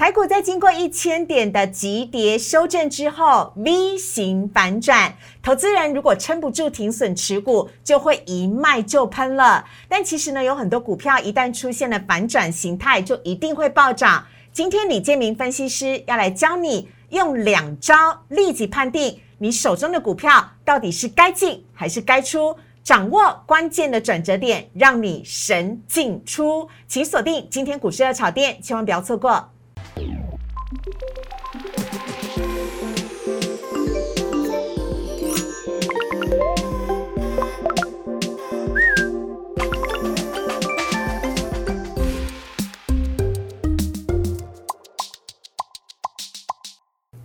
台股在经过一千点的急跌修正之后，V 型反转，投资人如果撑不住停损持股，就会一卖就喷了。但其实呢，有很多股票一旦出现了反转形态，就一定会暴涨。今天李建明分析师要来教你用两招立即判定你手中的股票到底是该进还是该出。掌握关键的转折点，让你神进出，请锁定今天股市的炒店，千万不要错过。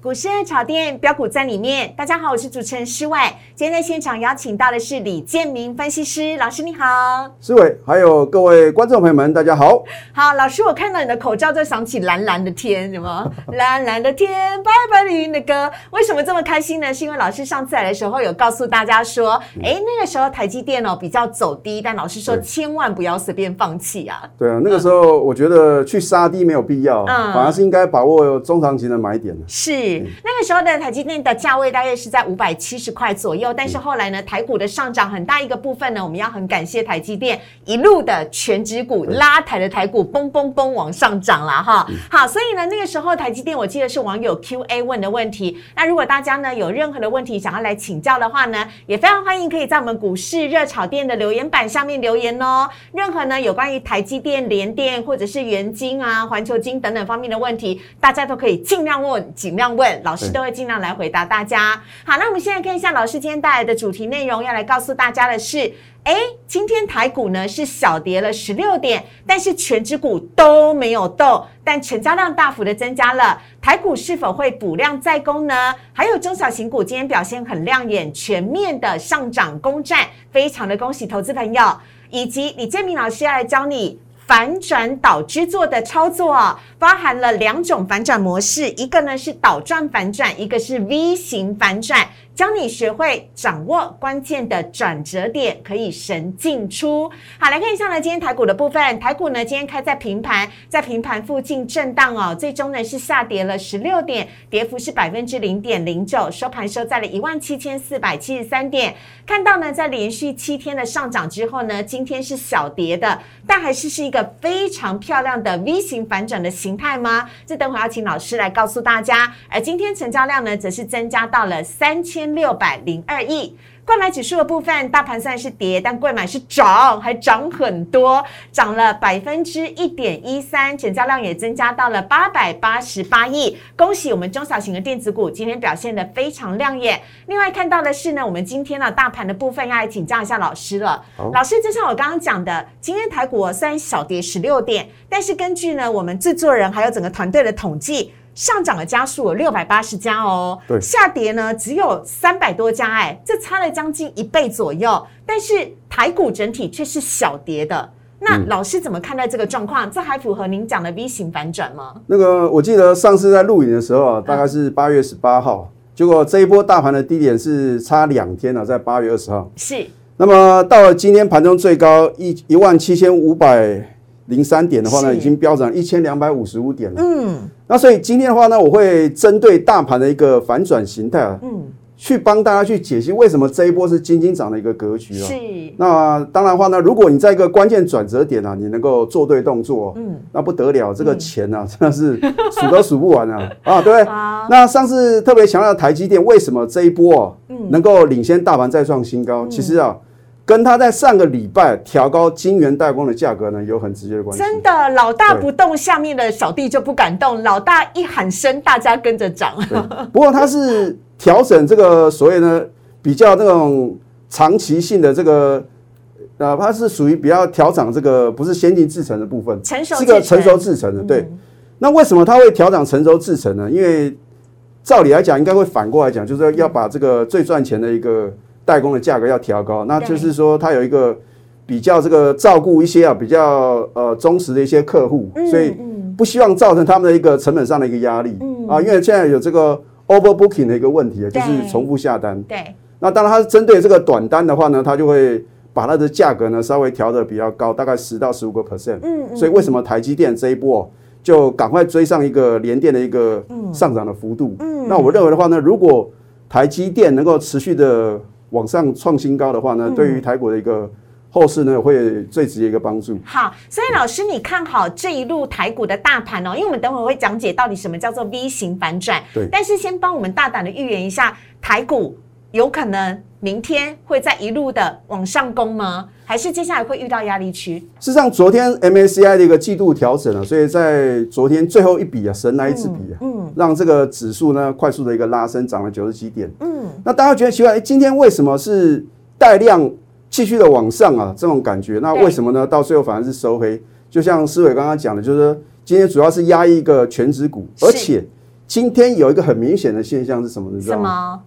股市炒店标股在里面，大家好，我是主持人施伟。今天在现场邀请到的是李建明分析师老师，你好，施伟，还有各位观众朋友们，大家好。好，老师，我看到你的口罩就想起蓝蓝的天，什么 蓝蓝的天，白白云的歌，为什么这么开心呢？是因为老师上次来的时候有告诉大家说，哎，那个时候台积电哦比较走低，但老师说千万不要随便放弃啊。对啊，那个时候我觉得去杀低没有必要，嗯，反而是应该把握中长期的买点是。那个时候的台积电的价位大约是在五百七十块左右，但是后来呢，台股的上涨很大一个部分呢，我们要很感谢台积电一路的全指股拉抬的台股嘣嘣嘣往上涨了哈。好，所以呢，那个时候台积电我记得是网友 Q A 问的问题。那如果大家呢有任何的问题想要来请教的话呢，也非常欢迎可以在我们股市热炒店的留言板下面留言哦。任何呢有关于台积电、联电或者是元晶啊、环球金等等方面的问题，大家都可以尽量问，尽量问。老师都会尽量来回答大家。好，那我们现在看一下老师今天带来的主题内容，要来告诉大家的是：哎，今天台股呢是小跌了十六点，但是全指股都没有动，但成交量大幅的增加了。台股是否会补量再攻呢？还有中小型股今天表现很亮眼，全面的上涨攻占，非常的恭喜投资朋友，以及李建明老师要来教你。反转导支座的操作啊，包含了两种反转模式，一个呢是倒转反转，一个是 V 型反转。教你学会掌握关键的转折点，可以神进出。好，来看一下呢，今天台股的部分，台股呢今天开在平盘，在平盘附近震荡哦，最终呢是下跌了十六点，跌幅是百分之零点零九，收盘收在了一万七千四百七十三点。看到呢，在连续七天的上涨之后呢，今天是小跌的，但还是是一个非常漂亮的 V 型反转的形态吗？这等会要请老师来告诉大家。而今天成交量呢，则是增加到了三千。六百零二亿，购买指数的部分，大盘虽然是跌，但购买是涨，还涨很多，涨了百分之一点一三，成交量也增加到了八百八十八亿。恭喜我们中小型的电子股今天表现的非常亮眼。另外看到的是呢，我们今天呢大盘的部分要来请教一下老师了。老师，就像我刚刚讲的，今天台股虽然小跌十六点，但是根据呢我们制作人还有整个团队的统计。上涨的家数有六百八十家哦，对，下跌呢只有三百多家，哎，这差了将近一倍左右。但是台股整体却是小跌的，那老师怎么看待这个状况？这还符合您讲的 V 型反转吗？那个我记得上次在录影的时候啊，大概是八月十八号，结果这一波大盘的低点是差两天了，在八月二十号。是，那么到了今天盘中最高一一万七千五百。零三点的话呢，已经飙涨一千两百五十五点了。嗯，那所以今天的话呢，我会针对大盘的一个反转形态啊，嗯，去帮大家去解析为什么这一波是金金涨的一个格局啊。是。那当然话呢，如果你在一个关键转折点啊，你能够做对动作，嗯，那不得了，这个钱啊，真的是数都数不完啊。啊，对。那上次特别强调台积电为什么这一波啊，能够领先大盘再创新高？其实啊。跟他在上个礼拜调高晶圆代工的价格呢，有很直接的关系。真的，老大不动，下面的小弟就不敢动。老大一喊声，大家跟着涨。不过他是调整这个所谓呢比较那种长期性的这个，哪怕是属于比较调整这个不是先进制程的部分，成熟是个成熟制程的。对，那为什么他会调整成熟制程呢？因为照理来讲，应该会反过来讲，就是要把这个最赚钱的一个。代工的价格要调高，那就是说它有一个比较这个照顾一些啊比较呃忠实的一些客户，所以不希望造成他们的一个成本上的一个压力啊，因为现在有这个 overbooking 的一个问题，就是重复下单。对，那当然它是针对这个短单的话呢，它就会把它的价格呢稍微调的比较高，大概十到十五个 percent。嗯嗯。所以为什么台积电这一波就赶快追上一个连电的一个上涨的幅度。嗯，那我认为的话呢，如果台积电能够持续的往上创新高的话呢，对于台股的一个后市呢，会最直接一个帮助。好，所以老师，你看好这一路台股的大盘哦，因为我们等会会讲解到底什么叫做 V 型反转。对，但是先帮我们大胆的预言一下，台股有可能明天会再一路的往上攻吗？还是接下来会遇到压力区？事实上，昨天 MACI 的一个季度调整啊，所以在昨天最后一笔啊，神来一支笔啊，嗯，让这个指数呢快速的一个拉升，涨了九十几点。嗯，那大家觉得奇怪，哎，今天为什么是带量？继续的往上啊，这种感觉，那为什么呢？到最后反而是收黑，就像思伟刚刚讲的，就是说今天主要是压一个全指股，而且今天有一个很明显的现象是什么？你知道吗？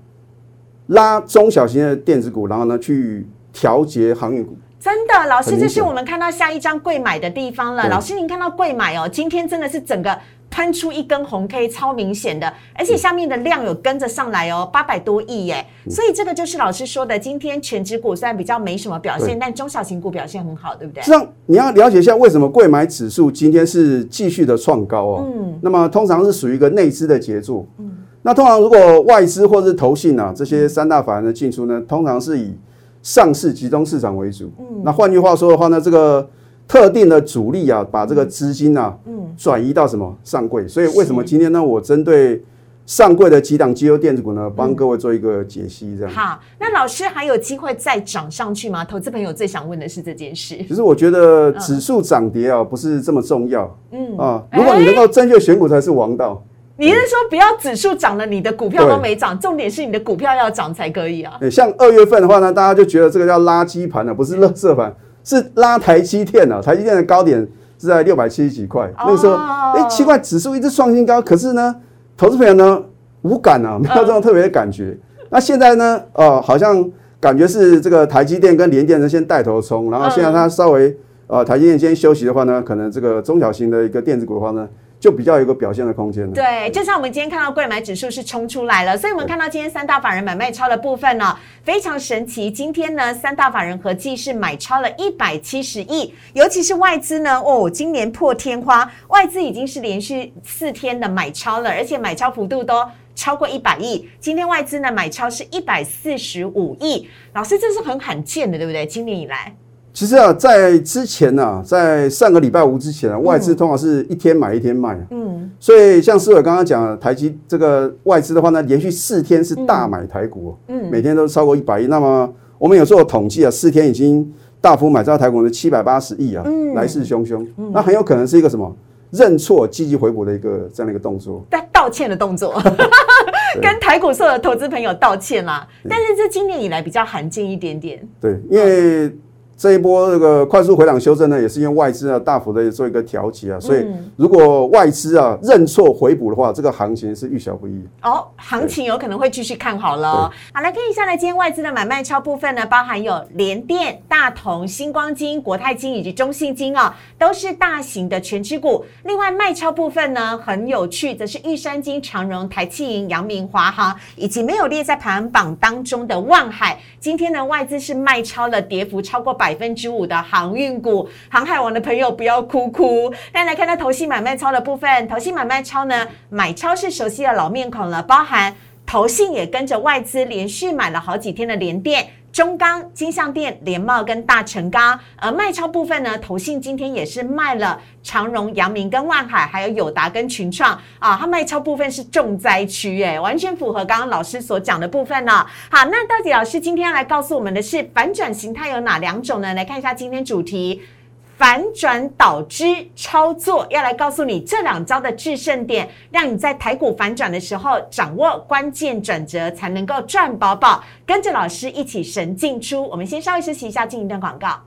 拉中小型的电子股，然后呢去调节航运股。真的，老师，这是我们看到下一张贵买的地方了。老师，您看到贵买哦，今天真的是整个。喷出一根红 K，超明显的，而且下面的量有跟着上来哦，八百多亿耶，所以这个就是老师说的，今天全指股虽然比较没什么表现，但中小型股表现很好，对不对？这样你要了解一下为什么贵买指数今天是继续的创高哦。嗯，那么通常是属于一个内资的杰作。嗯，那通常如果外资或者是投信啊这些三大法人的进出呢，通常是以上市集中市场为主。嗯，那换句话说的话呢，这个。特定的主力啊，把这个资金啊，嗯，转移到什么上柜？所以为什么今天呢？我针对上柜的几档绩优电子股呢，帮各位做一个解析，这样。好，那老师还有机会再涨上去吗？投资朋友最想问的是这件事。其实我觉得指数涨跌啊，不是这么重要。嗯啊，如果你能够正确选股才是王道。你是说不要指数涨了，你的股票都没涨，重点是你的股票要涨才可以啊？对，像二月份的话呢，大家就觉得这个叫垃圾盘了，不是垃圾盘。是拉台积电啊，台积电的高点是在六百七十几块，那个时候，哎，奇怪，指数一直创新高，可是呢，投资朋友呢无感啊，没有这种特别的感觉。那现在呢，呃，好像感觉是这个台积电跟联电呢先带头冲，然后现在它稍微，呃，台积电先休息的话呢，可能这个中小型的一个电子股的话呢。就比较有一个表现的空间了。对，就像我们今天看到贵买指数是冲出来了，所以我们看到今天三大法人买卖超的部分呢，非常神奇。今天呢，三大法人合计是买超了一百七十亿，尤其是外资呢，哦，今年破天花，外资已经是连续四天的买超了，而且买超幅度都超过一百亿。今天外资呢买超是一百四十五亿，老师这是很罕见的，对不对？今年以来。其实啊，在之前呢，在上个礼拜五之前啊，外资通常是一天买一天卖。嗯，所以像思伟刚刚讲，台积这个外资的话呢，连续四天是大买台股，嗯，每天都超过一百亿。那么我们有做统计啊，四天已经大幅买到台股的七百八十亿啊，嗯来势汹汹。那很有可能是一个什么认错、积极回补的一个这样的一个动作，在道歉的动作，跟台股所有的投资朋友道歉啦。但是这今年以来比较罕见一点点。对，因为。这一波这个快速回档修正呢，也是因为外资啊大幅的做一个调节啊，所以如果外资啊认错回补的话，这个行情是预小不易。哦，行情有可能会继续看好了。好，来看一下呢，今天外资的买卖超部分呢，包含有联电、大同、星光金、国泰金以及中信金啊，都是大型的全指股。另外卖超部分呢，很有趣，则是玉山金、长荣、台气银、阳明、华航，以及没有列在排行榜当中的万海。今天呢，外资是卖超了，跌幅超过百。百分之五的航运股，航海王的朋友不要哭哭。那来看到投信买卖超的部分，投信买卖超呢，买超是熟悉的老面孔了，包含投信也跟着外资连续买了好几天的连电。中钢、金相店、联茂跟大成钢，而卖超部分呢，投信今天也是卖了长荣、阳明跟万海，还有友达跟群创啊，它卖超部分是重灾区，哎，完全符合刚刚老师所讲的部分呢。好，那到底老师今天要来告诉我们的是反转形态有哪两种呢？来看一下今天主题。反转导之操作，要来告诉你这两招的制胜点，让你在台股反转的时候掌握关键转折，才能够赚饱饱。跟着老师一起神进出。我们先稍微休息一下，进一段广告。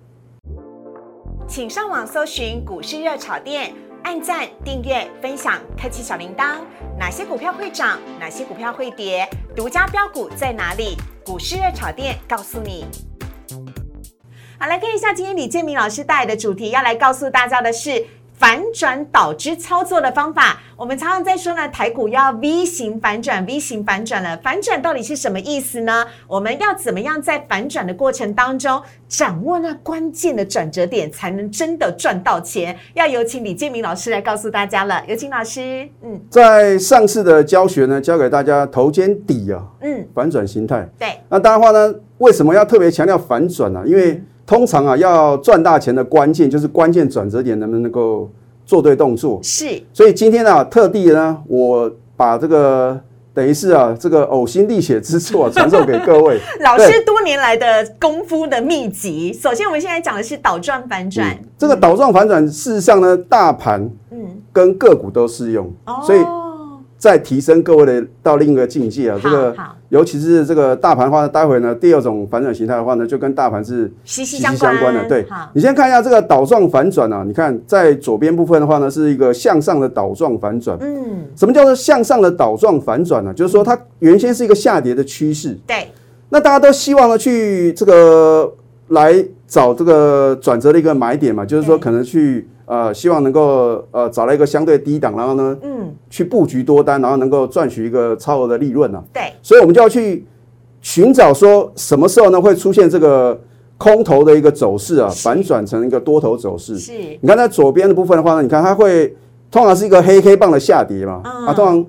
请上网搜寻股市热炒店，按赞、订阅、分享，开启小铃铛。哪些股票会涨？哪些股票会跌？独家标股在哪里？股市热炒店告诉你。好，来看一下今天李建明老师带来的主题，要来告诉大家的是反转导之操作的方法。我们常常在说呢，台股要 V 型反转，V 型反转了，反转到底是什么意思呢？我们要怎么样在反转的过程当中掌握那关键的转折点，才能真的赚到钱？要有请李建明老师来告诉大家了。有请老师，嗯，在上次的教学呢，教给大家头肩底啊，嗯，反转形态。对，那当然话呢，为什么要特别强调反转呢？因为通常啊，要赚大钱的关键就是关键转折点能不能够。做对动作是，所以今天呢，特地呢，我把这个等于是啊，这个呕心沥血之作传授给各位 老师多年来的功夫的秘籍。首先，我们现在讲的是倒转反转。这个倒转反转，事实上呢，大盘嗯跟个股都适用，所以。再提升各位的到另一个境界啊！这个，尤其是这个大盘的话呢，待会呢，第二种反转形态的话呢，就跟大盘是息息相关的。对，你先看一下这个倒状反转啊，你看在左边部分的话呢，是一个向上的倒状反转。嗯，什么叫做向上的倒状反转呢？就是说它原先是一个下跌的趋势。对，那大家都希望呢去这个来找这个转折的一个买点嘛，就是说可能去。呃，希望能够呃找到一个相对低档，然后呢，嗯，去布局多单，然后能够赚取一个超额的利润呢。对，所以我们就要去寻找说什么时候呢会出现这个空头的一个走势啊，反转成一个多头走势。是，你看在左边的部分的话呢，你看它会通常是一个黑黑棒的下跌嘛，啊，通常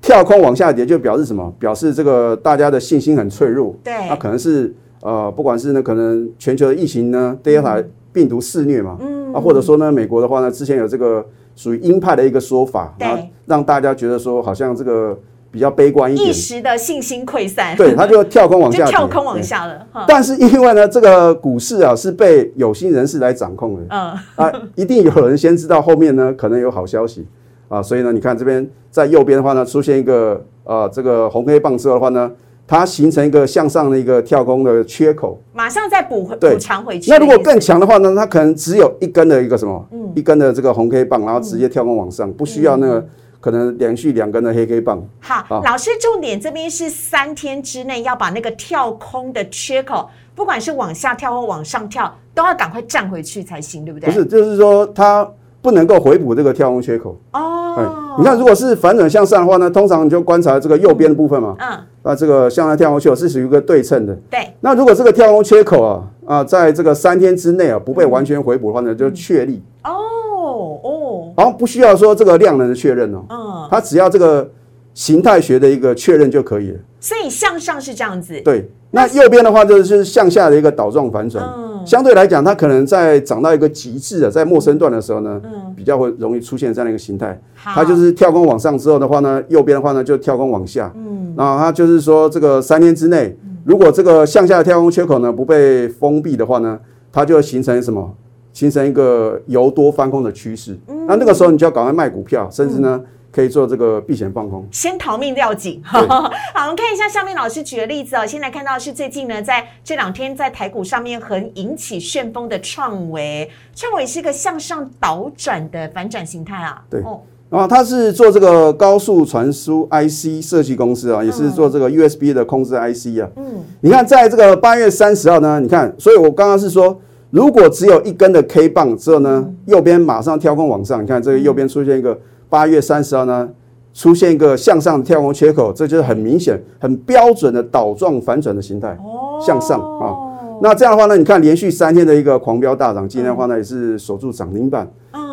跳空往下跌就表示什么？表示这个大家的信心很脆弱。对，那可能是呃，不管是呢，可能全球的疫情呢，第二台。病毒肆虐嘛，啊，或者说呢，美国的话呢，之前有这个属于鹰派的一个说法，然后让大家觉得说好像这个比较悲观一点，一时的信心溃散，对，他就跳空往下，跳空往下了。但是因为呢，这个股市啊是被有心人士来掌控的，嗯啊，一定有人先知道后面呢可能有好消息啊，所以呢，你看这边在右边的话呢，出现一个呃这个红黑棒之后的话呢。它形成一个向上的一个跳空的缺口，马上再补回补偿回去。那如果更强的话呢？它可能只有一根的一个什么，嗯一根的这个红 K 棒，然后直接跳空往上，不需要那个可能连续两根的黑 K 棒。好，老师重点这边是三天之内要把那个跳空的缺口，不管是往下跳或往上跳，都要赶快站回去才行，对不对？不是，就是说它。不能够回补这个跳空缺口哦。你看，如果是反转向上的话呢，通常你就观察这个右边的部分嘛。嗯。那这个向上跳空缺口是属于一个对称的。对。那如果这个跳空缺口啊啊，在这个三天之内啊不被完全回补的话呢，就确立。哦哦。好，不需要说这个量能的确认哦。嗯。它只要这个形态学的一个确认就可以了。所以向上是这样子。对。那右边的话就是向下的一个倒状反转。嗯。相对来讲，它可能在涨到一个极致的，在陌生段的时候呢，嗯比较会容易出现这样的一个形态。它就是跳空往上之后的话呢，右边的话呢就跳空往下。嗯，然后它就是说，这个三天之内，如果这个向下的跳空缺口呢不被封闭的话呢，它就会形成什么？形成一个由多翻空的趋势。那那个时候你就要赶快卖股票，甚至呢。可以做这个避险放空，先逃命要紧。好，我们看一下下面老师举的例子哦。现在看到是最近呢，在这两天在台股上面很引起旋风的创维，创维是一个向上倒转的反转形态啊。对，然后它是做这个高速传输 IC 设计公司啊，也是做这个 USB 的控制 IC 啊。嗯，你看在这个八月三十号呢，你看，所以我刚刚是说，如果只有一根的 K 棒之后呢，右边马上跳空往上，你看这个右边出现一个。八月三十号呢，出现一个向上跳空缺口，这就是很明显、很标准的倒状反转的形态，哦向上啊。那这样的话呢，你看连续三天的一个狂飙大涨，今天的话呢也是守住涨停板。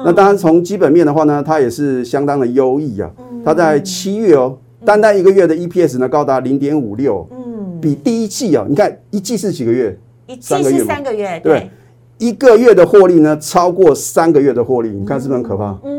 那当然从基本面的话呢，它也是相当的优异啊。它在七月哦，单单一个月的 EPS 呢高达零点五六，嗯，比第一季啊，你看一季是几个月？一季是三个月，对，一个月的获利呢超过三个月的获利，你看是不是很可怕？嗯。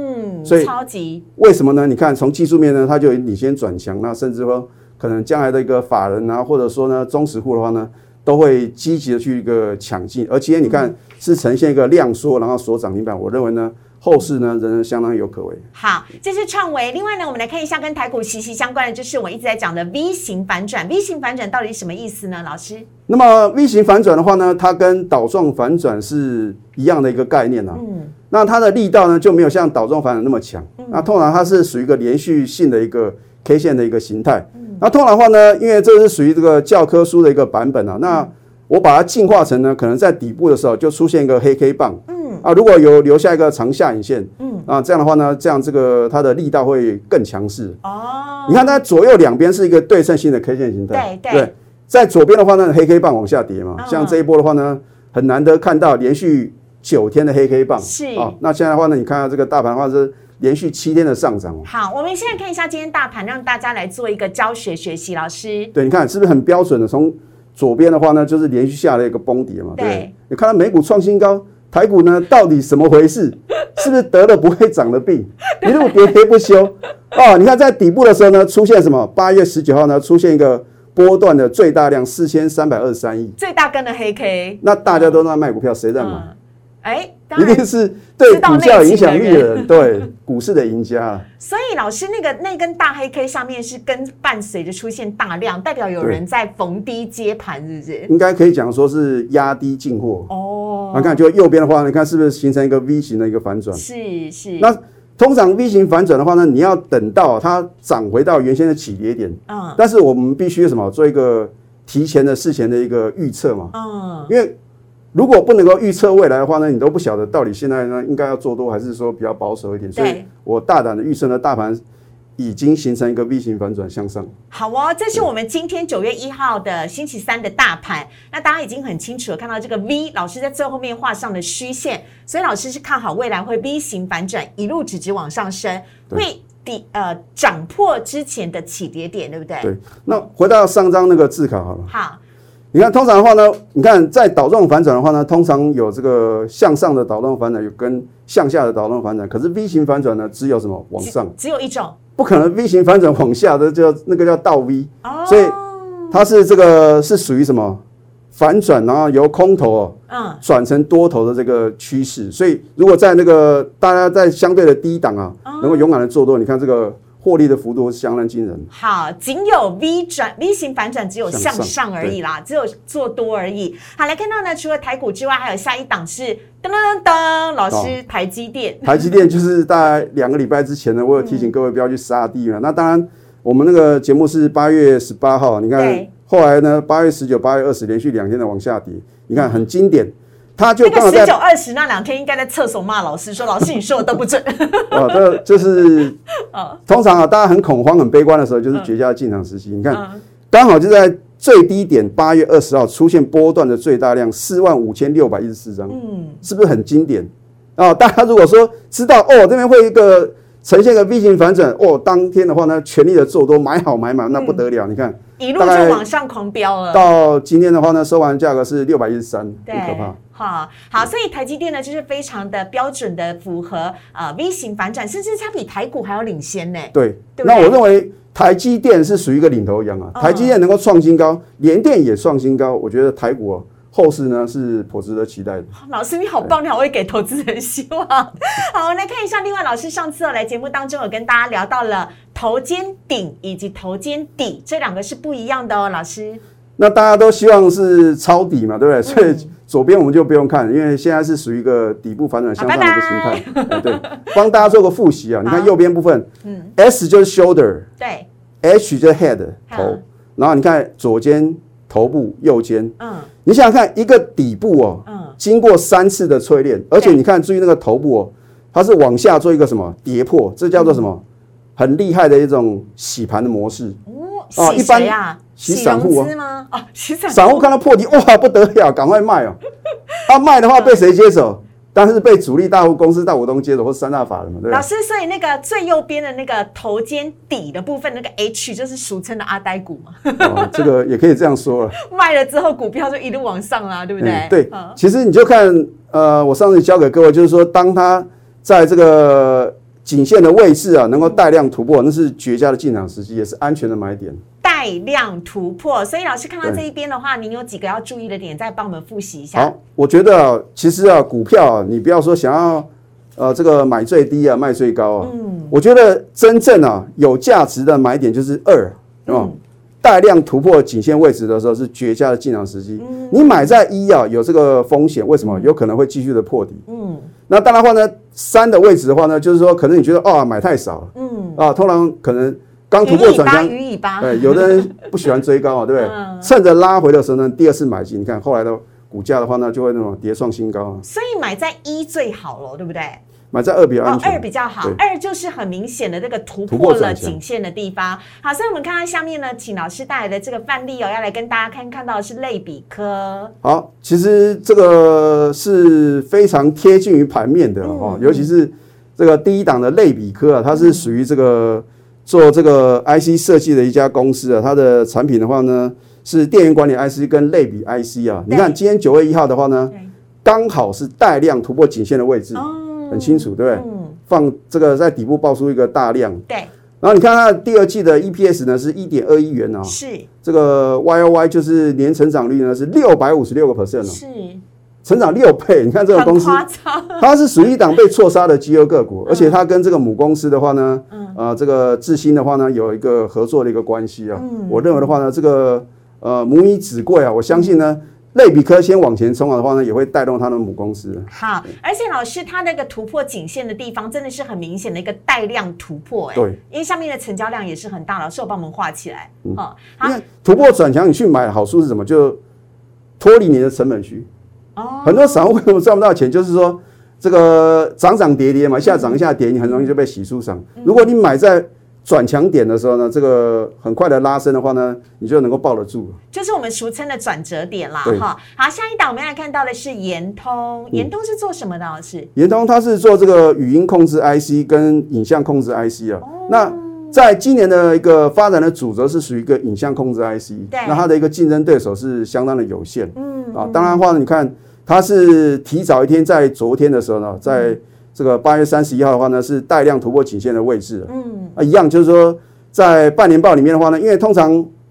所以超级为什么呢？你看从技术面呢，它就领先转强，那甚至说可能将来的一个法人啊，或者说呢中实户的话呢，都会积极的去一个抢进。而且你看是呈现一个量缩，然后所涨停板，我认为呢后市呢仍然相当有可为。好，这是创维。另外呢，我们来看一下跟台股息息相关的，就是我一直在讲的 V 型反转。V 型反转到底什么意思呢？老师？那么 V 型反转的话呢，它跟倒状反转是一样的一个概念啊。嗯。那它的力道呢就没有像倒状反转那么强。那通常它是属于一个连续性的一个 K 线的一个形态。那通常的话呢，因为这是属于这个教科书的一个版本啊，那我把它进化成呢，可能在底部的时候就出现一个黑 K 棒。嗯。啊，如果有留下一个长下影线，嗯，啊，这样的话呢，这样这个它的力道会更强势。哦，你看它左右两边是一个对称性的 K 线形态，对对，在左边的话呢，黑 K 棒往下跌嘛，像这一波的话呢，很难得看到连续九天的黑 K 棒，是啊，那现在的话呢，你看到这个大盘的话是连续七天的上涨。好，我们现在看一下今天大盘，让大家来做一个教学学习，老师，对，你看是不是很标准的？从左边的话呢，就是连续下了一个崩跌嘛，对，你看到美股创新高。台股呢，到底什么回事？是不是得了不会涨的病，一路跌跌不休？哦，你看在底部的时候呢，出现什么？八月十九号呢，出现一个波段的最大量四千三百二十三亿，最大根的黑 K。那大家都在卖股票，谁在买？哎。一定是对股价影响力的人，对股市的赢家。所以老师，那个那根大黑 K 上面是跟伴随着出现大量，代表有人在逢低接盘，是不是？应该可以讲说是压低进货。哦，你看，就右边的话，你看是不是形成一个 V 型的一个反转？是是。那通常 V 型反转的话呢，你要等到它涨回到原先的起跌点。嗯。但是我们必须什么？做一个提前的事前的一个预测嘛。嗯。因为。如果不能够预测未来的话呢，你都不晓得到底现在呢应该要做多还是说比较保守一点。所以我大胆的预测呢，大盘已经形成一个 V 型反转向上。好哦，这是我们今天九月一号的星期三的大盘。那大家已经很清楚了，看到这个 V 老师在最后面画上的虚线，所以老师是看好未来会 V 型反转，一路直直往上升，会底呃涨破之前的起跌点，对不对？对。那回到上张那个字卡好了。好。你看，通常的话呢，你看在导动反转的话呢，通常有这个向上的导动反转，有跟向下的导动反转。可是 V 型反转呢，只有什么往上？只有一种，不可能 V 型反转往下的叫那个叫倒 V。哦，所以它是这个是属于什么反转，然后由空头哦，嗯，转成多头的这个趋势。所以如果在那个大家在相对的低档啊，能够勇敢的做多，你看这个。获利的幅度相当惊人。好，仅有 V 转 V 型反转，只有向上而已啦，只有做多而已。好，来看到呢，除了台股之外，还有下一档是噔噔噔，老师台积电。台积电就是大概两个礼拜之前呢，我有提醒各位不要去杀低嘛。那当然，我们那个节目是八月十八号，你看后来呢，八月十九、八月二十连续两天的往下跌，你看很经典。他就那个十九二十那两天，应该在厕所骂老师，说老师你说的都不准。哦，这就是 通常啊，大家很恐慌、很悲观的时候，就是绝佳的进场时机。你看，刚好就在最低点，八月二十号出现波段的最大量四万五千六百一十四张，嗯，是不是很经典啊？大家如果说知道哦，这边会一个呈现个 V 型反转，哦，当天的话呢，全力的做多，买好买满，那不得了。你看，一路就往上狂飙了。到今天的话呢，收完价格是六百一十三，很可怕。好好，所以台积电呢，就是非常的标准的符合呃 V 型反转，甚至它比台股还要领先呢。对，那我认为台积电是属于一个领头羊啊。台积电能够创新高，联电也创新高，我觉得台股后市呢是颇值得期待的。老师你好棒，你好会给投资人希望。好，我们来看一下，另外老师上次来节目当中有跟大家聊到了头肩顶以及头肩底这两个是不一样的哦，老师。那大家都希望是抄底嘛，对不对？所以左边我们就不用看，因为现在是属于一个底部反转向上的一个形态。对，帮大家做个复习啊。你看右边部分，嗯，S 就是 shoulder，对，H 就是 head 头，然后你看左肩头部右肩，嗯，你想想看，一个底部哦，嗯，经过三次的淬炼，而且你看注意那个头部哦，它是往下做一个什么跌破，这叫做什么？很厉害的一种洗盘的模式。哦，一般呀。洗散户吗？哦，洗散散户看到破底，哇，不得了，赶快卖哦！他 卖的话被谁接手？但是被主力大户公司大股东接手，或三大法人嘛？对。老师，所以那个最右边的那个头肩底的部分，那个 H 就是俗称的阿呆股嘛？哦，这个也可以这样说了。卖了之后，股票就一路往上啦，对不对？对。其实你就看，呃，我上次教给各位，就是说，当它在这个颈线的位置啊，能够带量突破，那是绝佳的进场时机，也是安全的买点。带量突破，所以老师看到这一边的话，您有几个要注意的点，再帮我们复习一下。好，我觉得其实啊，股票啊，你不要说想要呃这个买最低啊，卖最高啊。嗯，我觉得真正啊有价值的买点就是二，哦，带量突破颈线位置的时候是绝佳的进场时机。你买在一啊，有这个风险，为什么？有可能会继续的破底。嗯，那当然话呢，三的位置的话呢，就是说可能你觉得啊买太少了。嗯，啊，通常可能。刚突破转强，对，有的人不喜欢追高啊，对不对？趁着拉回的时候呢，第二次买进，你看后来的股价的话呢，就会那种跌创新高啊。所以买在一最好了，对不对？买在二比较安哦，全，二比较好，二就是很明显的这个突突破了颈线的地方。好，所以我们看到下面呢，请老师带来的这个范例哦，要来跟大家看看到的是类比科，好，其实这个是非常贴近于盘面的哦，尤其是这个第一档的类比科啊，它是属于这个做这个 IC 设计的一家公司啊，它的产品的话呢是电源管理 IC 跟类比 IC 啊。你看今天九月一号的话呢对，刚好是带量突破颈线的位置，哦。很清楚，对不对？嗯，放这个在底部爆出一个大量，对，然后你看它的第二季的 EPS 呢是一点二一元啊，是。这个 Y O Y 就是年成长率呢是六百五十六个 percent 哦。是，成长六倍，你看这个公司，它是属于一档被错杀的绩优个股，而且它跟这个母公司的话呢，呃，这个智新的话呢，有一个合作的一个关系啊。嗯我认为的话呢，这个呃母以子贵啊，我相信呢，类比科先往前冲的话呢，也会带动它的母公司。好，而且老师他那个突破颈线的地方，真的是很明显的一个带量突破，哎，对，因为下面的成交量也是很大，老师有帮我们画起来，嗯，好因，为突破转强，你去买好处是什么？就脱离你的成本区。哦，很多散户为什么赚不到钱？就是说这个涨涨跌跌嘛，一下涨一下跌，你很容易就被洗出场。如果你买在转强点的时候呢，这个很快的拉升的话呢，你就能够抱得住。就是我们俗称的转折点啦，哈。好，下一档我们要来看到的是延通，延通是做什么的？老师？联通它是做这个语音控制 IC 跟影像控制 IC 啊。那在今年的一个发展的主轴是属于一个影像控制 IC，对那它的一个竞争对手是相当的有限。嗯，啊，当然的话呢，你看它是提早一天，在昨天的时候呢，在这个八月三十一号的话呢，是带量突破颈线的位置。嗯，啊，一样就是说，在半年报里面的话呢，因为通常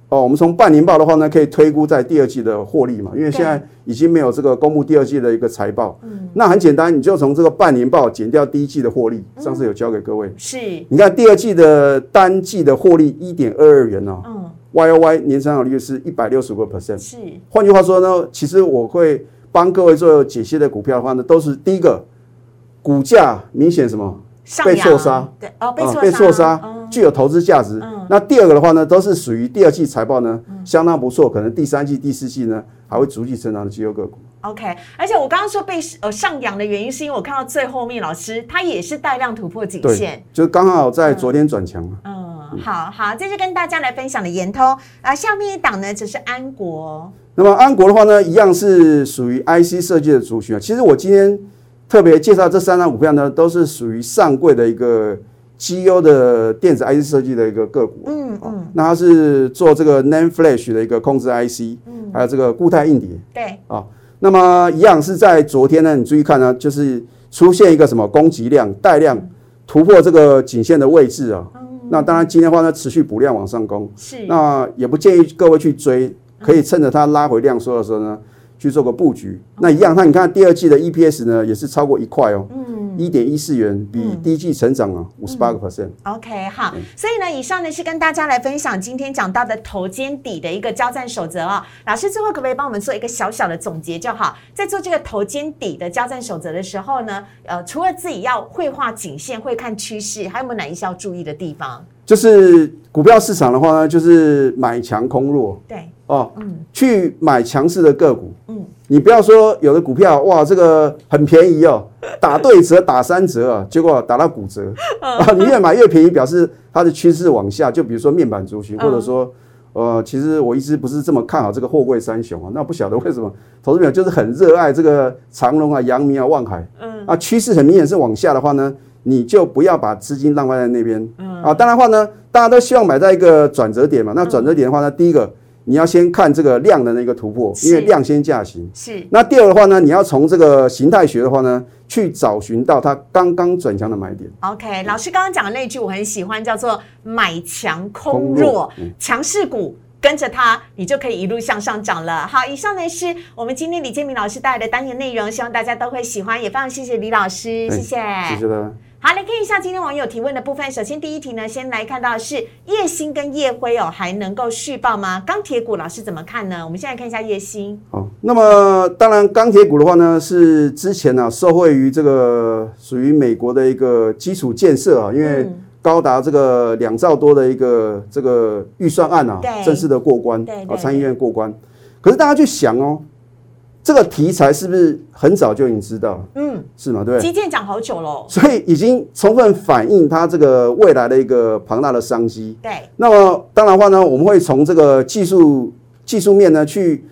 哦，我们从半年报的话呢，可以推估在第二季的获利嘛，因为现在已经没有这个公布第二季的一个财报。嗯，那很简单，你就从这个半年报减掉第一季的获利，上次有教给各位。是，你看第二季的单季的获利一点二二元哦嗯，，Y O Y 年成长率是一百六十五个 percent。是，换句话说呢，其实我会帮各位做解析的股票的话呢，都是第一个股价明显什么被错杀，对，哦，被啊错被错杀嗯，具有投资价值。那第二个的话呢，都是属于第二季财报呢相当不错，可能第三季、第四季呢还会逐季成长的绩优个股。OK，而且我刚刚说被呃上扬的原因，是因为我看到最后面老师他也是带量突破颈线。，就刚好在昨天转强嘛。嗯，好好，这是跟大家来分享的延通啊。下面一档呢，则是安国，那么安国的话呢，一样是属于 IC 设计的族群啊。其实我今天特别介绍这三张股票呢，都是属于上柜的一个绩优的电子 IC 设计的一个个股。嗯嗯，那它是做这个 NAND Flash 的一个控制 IC，还有这个固态硬碟对，啊。那么一样是在昨天呢，你注意看呢，就是出现一个什么供给量带量突破这个颈线的位置啊。那当然今天的话呢，持续补量往上攻，是，那也不建议各位去追，可以趁着它拉回量缩的时候呢，去做个布局。那一样，那你看第二季的 EPS 呢，也是超过一块哦，嗯一点一四元，比第一季成长了五十八个 percent。OK，好，所以呢，以上呢是跟大家来分享今天讲到的头肩底的一个交战守则哦。老师最后可不可以帮我们做一个小小的总结就好？在做这个头肩底的交战守则的时候呢，呃，除了自己要会画颈线、会看趋势，还有没有哪一些要注意的地方？就是股票市场的话呢，就是买强空弱对，哦，嗯。去买强势的个股。嗯，你不要说有的股票哇，这个很便宜哦，打对折打三折啊，结果打到骨折。嗯。啊，你越买越便宜，表示它的趋势往下。就比如说面板族群，嗯。或者说。呃，其实我一直不是这么看好这个货柜三雄啊，那不晓得为什么投资者就是很热爱这个长隆啊、阳明啊、望海，嗯。啊，趋势很明显是往下的话呢，你就不要把资金浪费在那边，嗯。啊，当然的话呢，大家都希望买在一个转折点嘛，那转折点的话呢，第一个你要先看这个量的那个突破，因为量先价行。是那第二的话呢，你要从这个形态学的话呢，去找寻到它刚刚转强的买点。OK。老师刚刚讲的那句我很喜欢，叫做买强空空弱强势股。跟着它，你就可以一路向上涨了。好，以上呢是我们今天李建明老师带来的单元内容，希望大家都会喜欢，也非常谢谢李老师，谢谢。谢谢大家。好，来看一下今天网友提问的部分。首先第一题呢，先来看到是叶星跟叶辉哦，还能够续报吗？钢铁股老师怎么看呢？我们现在看一下叶星，好，那么当然钢铁股的话呢，是之前呢、受惠于这个属于美国的一个基础建设啊，因为嗯高达这个两兆多的一个这个预算案啊，正式的过关啊，参议院过关。可是大家去想哦，这个题材是不是很早就已经知道？嗯，是吗？对，基建讲好久了，所以已经充分反映它这个未来的一个庞大的商机。对，那么当然话呢，我们会从这个技术技术面呢去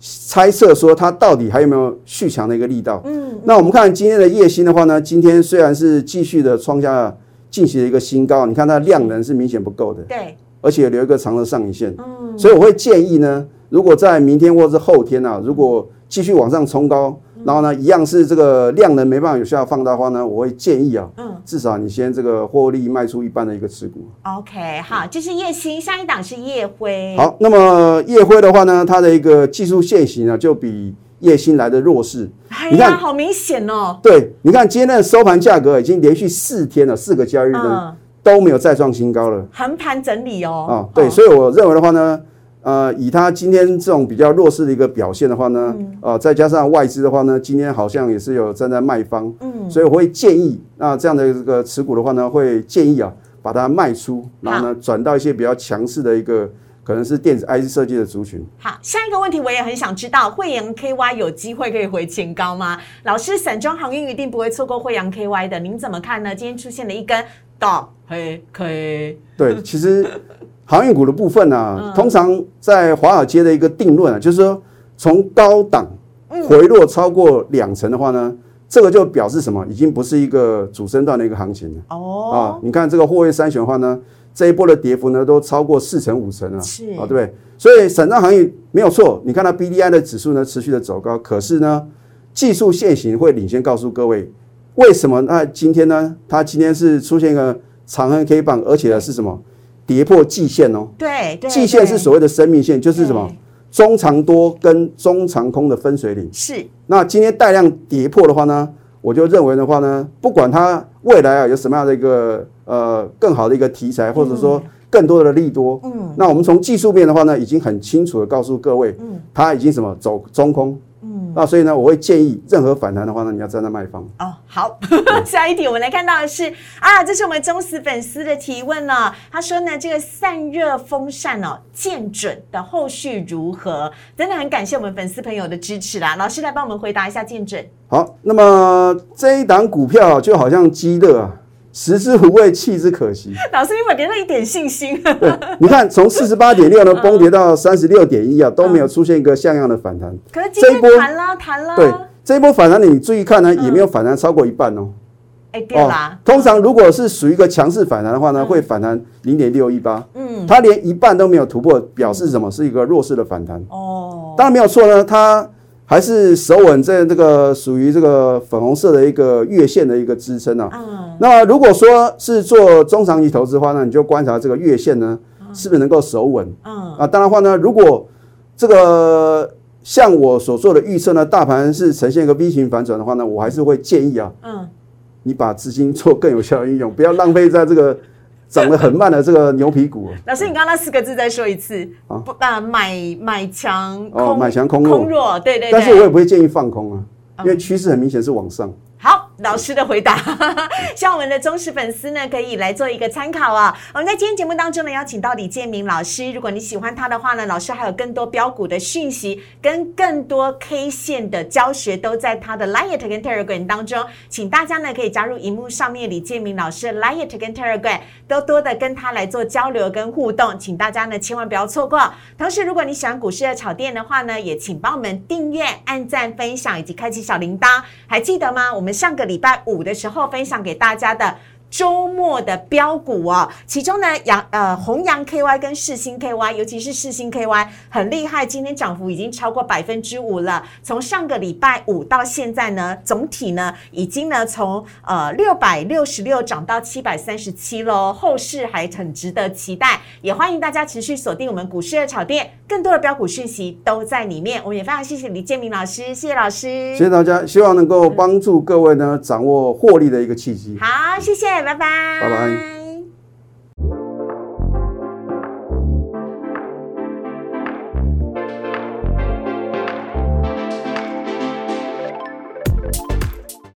猜测说它到底还有没有续强的一个力道。嗯，那我们看今天的夜星的话呢，今天虽然是继续的创下近期的一个新高，你看它量能是明显不够的。对，而且留一个长的上影线。嗯，所以我会建议呢，如果在明天或者是后天啊，如果继续往上冲高，然后呢，一样是这个量能没办法有效放大的话呢，我会建议啊，嗯，至少你先这个获利卖出一半的一个持股。OK，好，这是叶星，下一档是叶辉。好，那么叶辉的话呢，它的一个技术线型呢，就比叶星来的弱势。哎呀，好明显哦。对，你看今天的收盘价格已经连续四天了，四个交易日呢都没有再创新高了，横盘整理哦。啊，对，所以我认为的话呢。呃，以它今天这种比较弱势的一个表现的话呢，呃，再加上外资的话呢，今天好像也是有站在卖方，嗯，所以我会建议，那这样的这个持股的话呢，会建议啊，把它卖出，然后呢，转到一些比较强势的一个，可能是电子 IC 设计的族群。好，下一个问题我也很想知道，惠阳 KY 有机会可以回前高吗？老师，散装航运一定不会错过惠阳 KY 的，您怎么看呢？今天出现了一根倒黑 K，对，其实。航运股的部分呢，通常在华尔街的一个定论啊，就是说从高档回落超过两成的话呢，这个就表示什么？已经不是一个主升段的一个行情了。哦，啊，你看这个货位三选的话呢，这一波的跌幅呢都超过四成五成了，是啊，对不对？所以散装航运没有错，你看它 B D I 的指数呢持续的走高，可是呢技术线型会领先告诉各位，为什么？那今天呢，它今天是出现一个长黑 K 棒，而且呢是什么？跌破季线哦，对，季线是所谓的生命线，就是什么？中长多跟中长空的分水岭。是，那今天带量跌破的话呢，我就认为的话呢，不管它未来啊有什么样的一个呃更好的一个题材，或者说更多的利多，嗯，那我们从技术面的话呢，已经很清楚的告诉各位，嗯，它已经什么走中空。那所以呢，我会建议任何反弹的话呢，你要站在卖方。哦，好，下一题我们来看到的是啊，这是我们忠实粉丝的提问了。他说呢，这个散热风扇哦，见准的后续如何？真的很感谢我们粉丝朋友的支持啦。老师来帮我们回答一下见准。好，那么这一档股票就好像鸡乐啊。食之无味，弃之可惜。老师，你有给了一点信心。对，你看从四十八点六呢 崩跌到三十六点一啊，都没有出现一个像样的反弹。可是这一波弹了，弹了。对，这一波反弹你注意看呢，也没有反弹超过一半哦。哎，对啦。通常如果是属于一个强势反弹的话呢，会反弹零点六一八。嗯，它连一半都没有突破，表示什么？是一个弱势的反弹。哦，当然没有错呢，它。还是守稳在这个属于这个粉红色的一个月线的一个支撑啊。嗯。那如果说是做中长期投资的话呢，你就观察这个月线呢，是不是能够守稳？嗯。啊，当然话呢，如果这个像我所做的预测呢，大盘是呈现一个 V 型反转的话呢，我还是会建议啊，嗯，你把资金做更有效的运用，不要浪费在这个。涨得很慢的这个牛皮股，老师，你刚刚那四个字再说一次啊？不啊，买买强哦，买强空空弱，对对。但是我也不会建议放空啊，因为趋势很明显是往上。老师的回答，希望我们的忠实粉丝呢可以来做一个参考啊。我们在今天节目当中呢，邀请到李建明老师。如果你喜欢他的话呢，老师还有更多标股的讯息跟更多 K 线的教学都在他的 Light 跟 Telegram 当中，请大家呢可以加入荧幕上面李建明老师 Light 跟 Telegram，多多的跟他来做交流跟互动，请大家呢千万不要错过。同时，如果你喜欢股市的炒店的话呢，也请帮我们订阅、按赞、分享以及开启小铃铛，还记得吗？我们上个礼拜五的时候分享给大家的。周末的标股哦，其中呢，阳呃红阳 KY 跟世星 KY，尤其是世星 KY 很厉害，今天涨幅已经超过百分之五了。从上个礼拜五到现在呢，总体呢已经呢从呃六百六十六涨到七百三十七喽，后市还很值得期待。也欢迎大家持续锁定我们股市的炒店，更多的标股讯息都在里面。我们也非常谢谢李建明老师，谢谢老师，谢谢大家，希望能够帮助各位呢掌握获利的一个契机。好，谢谢。拜拜，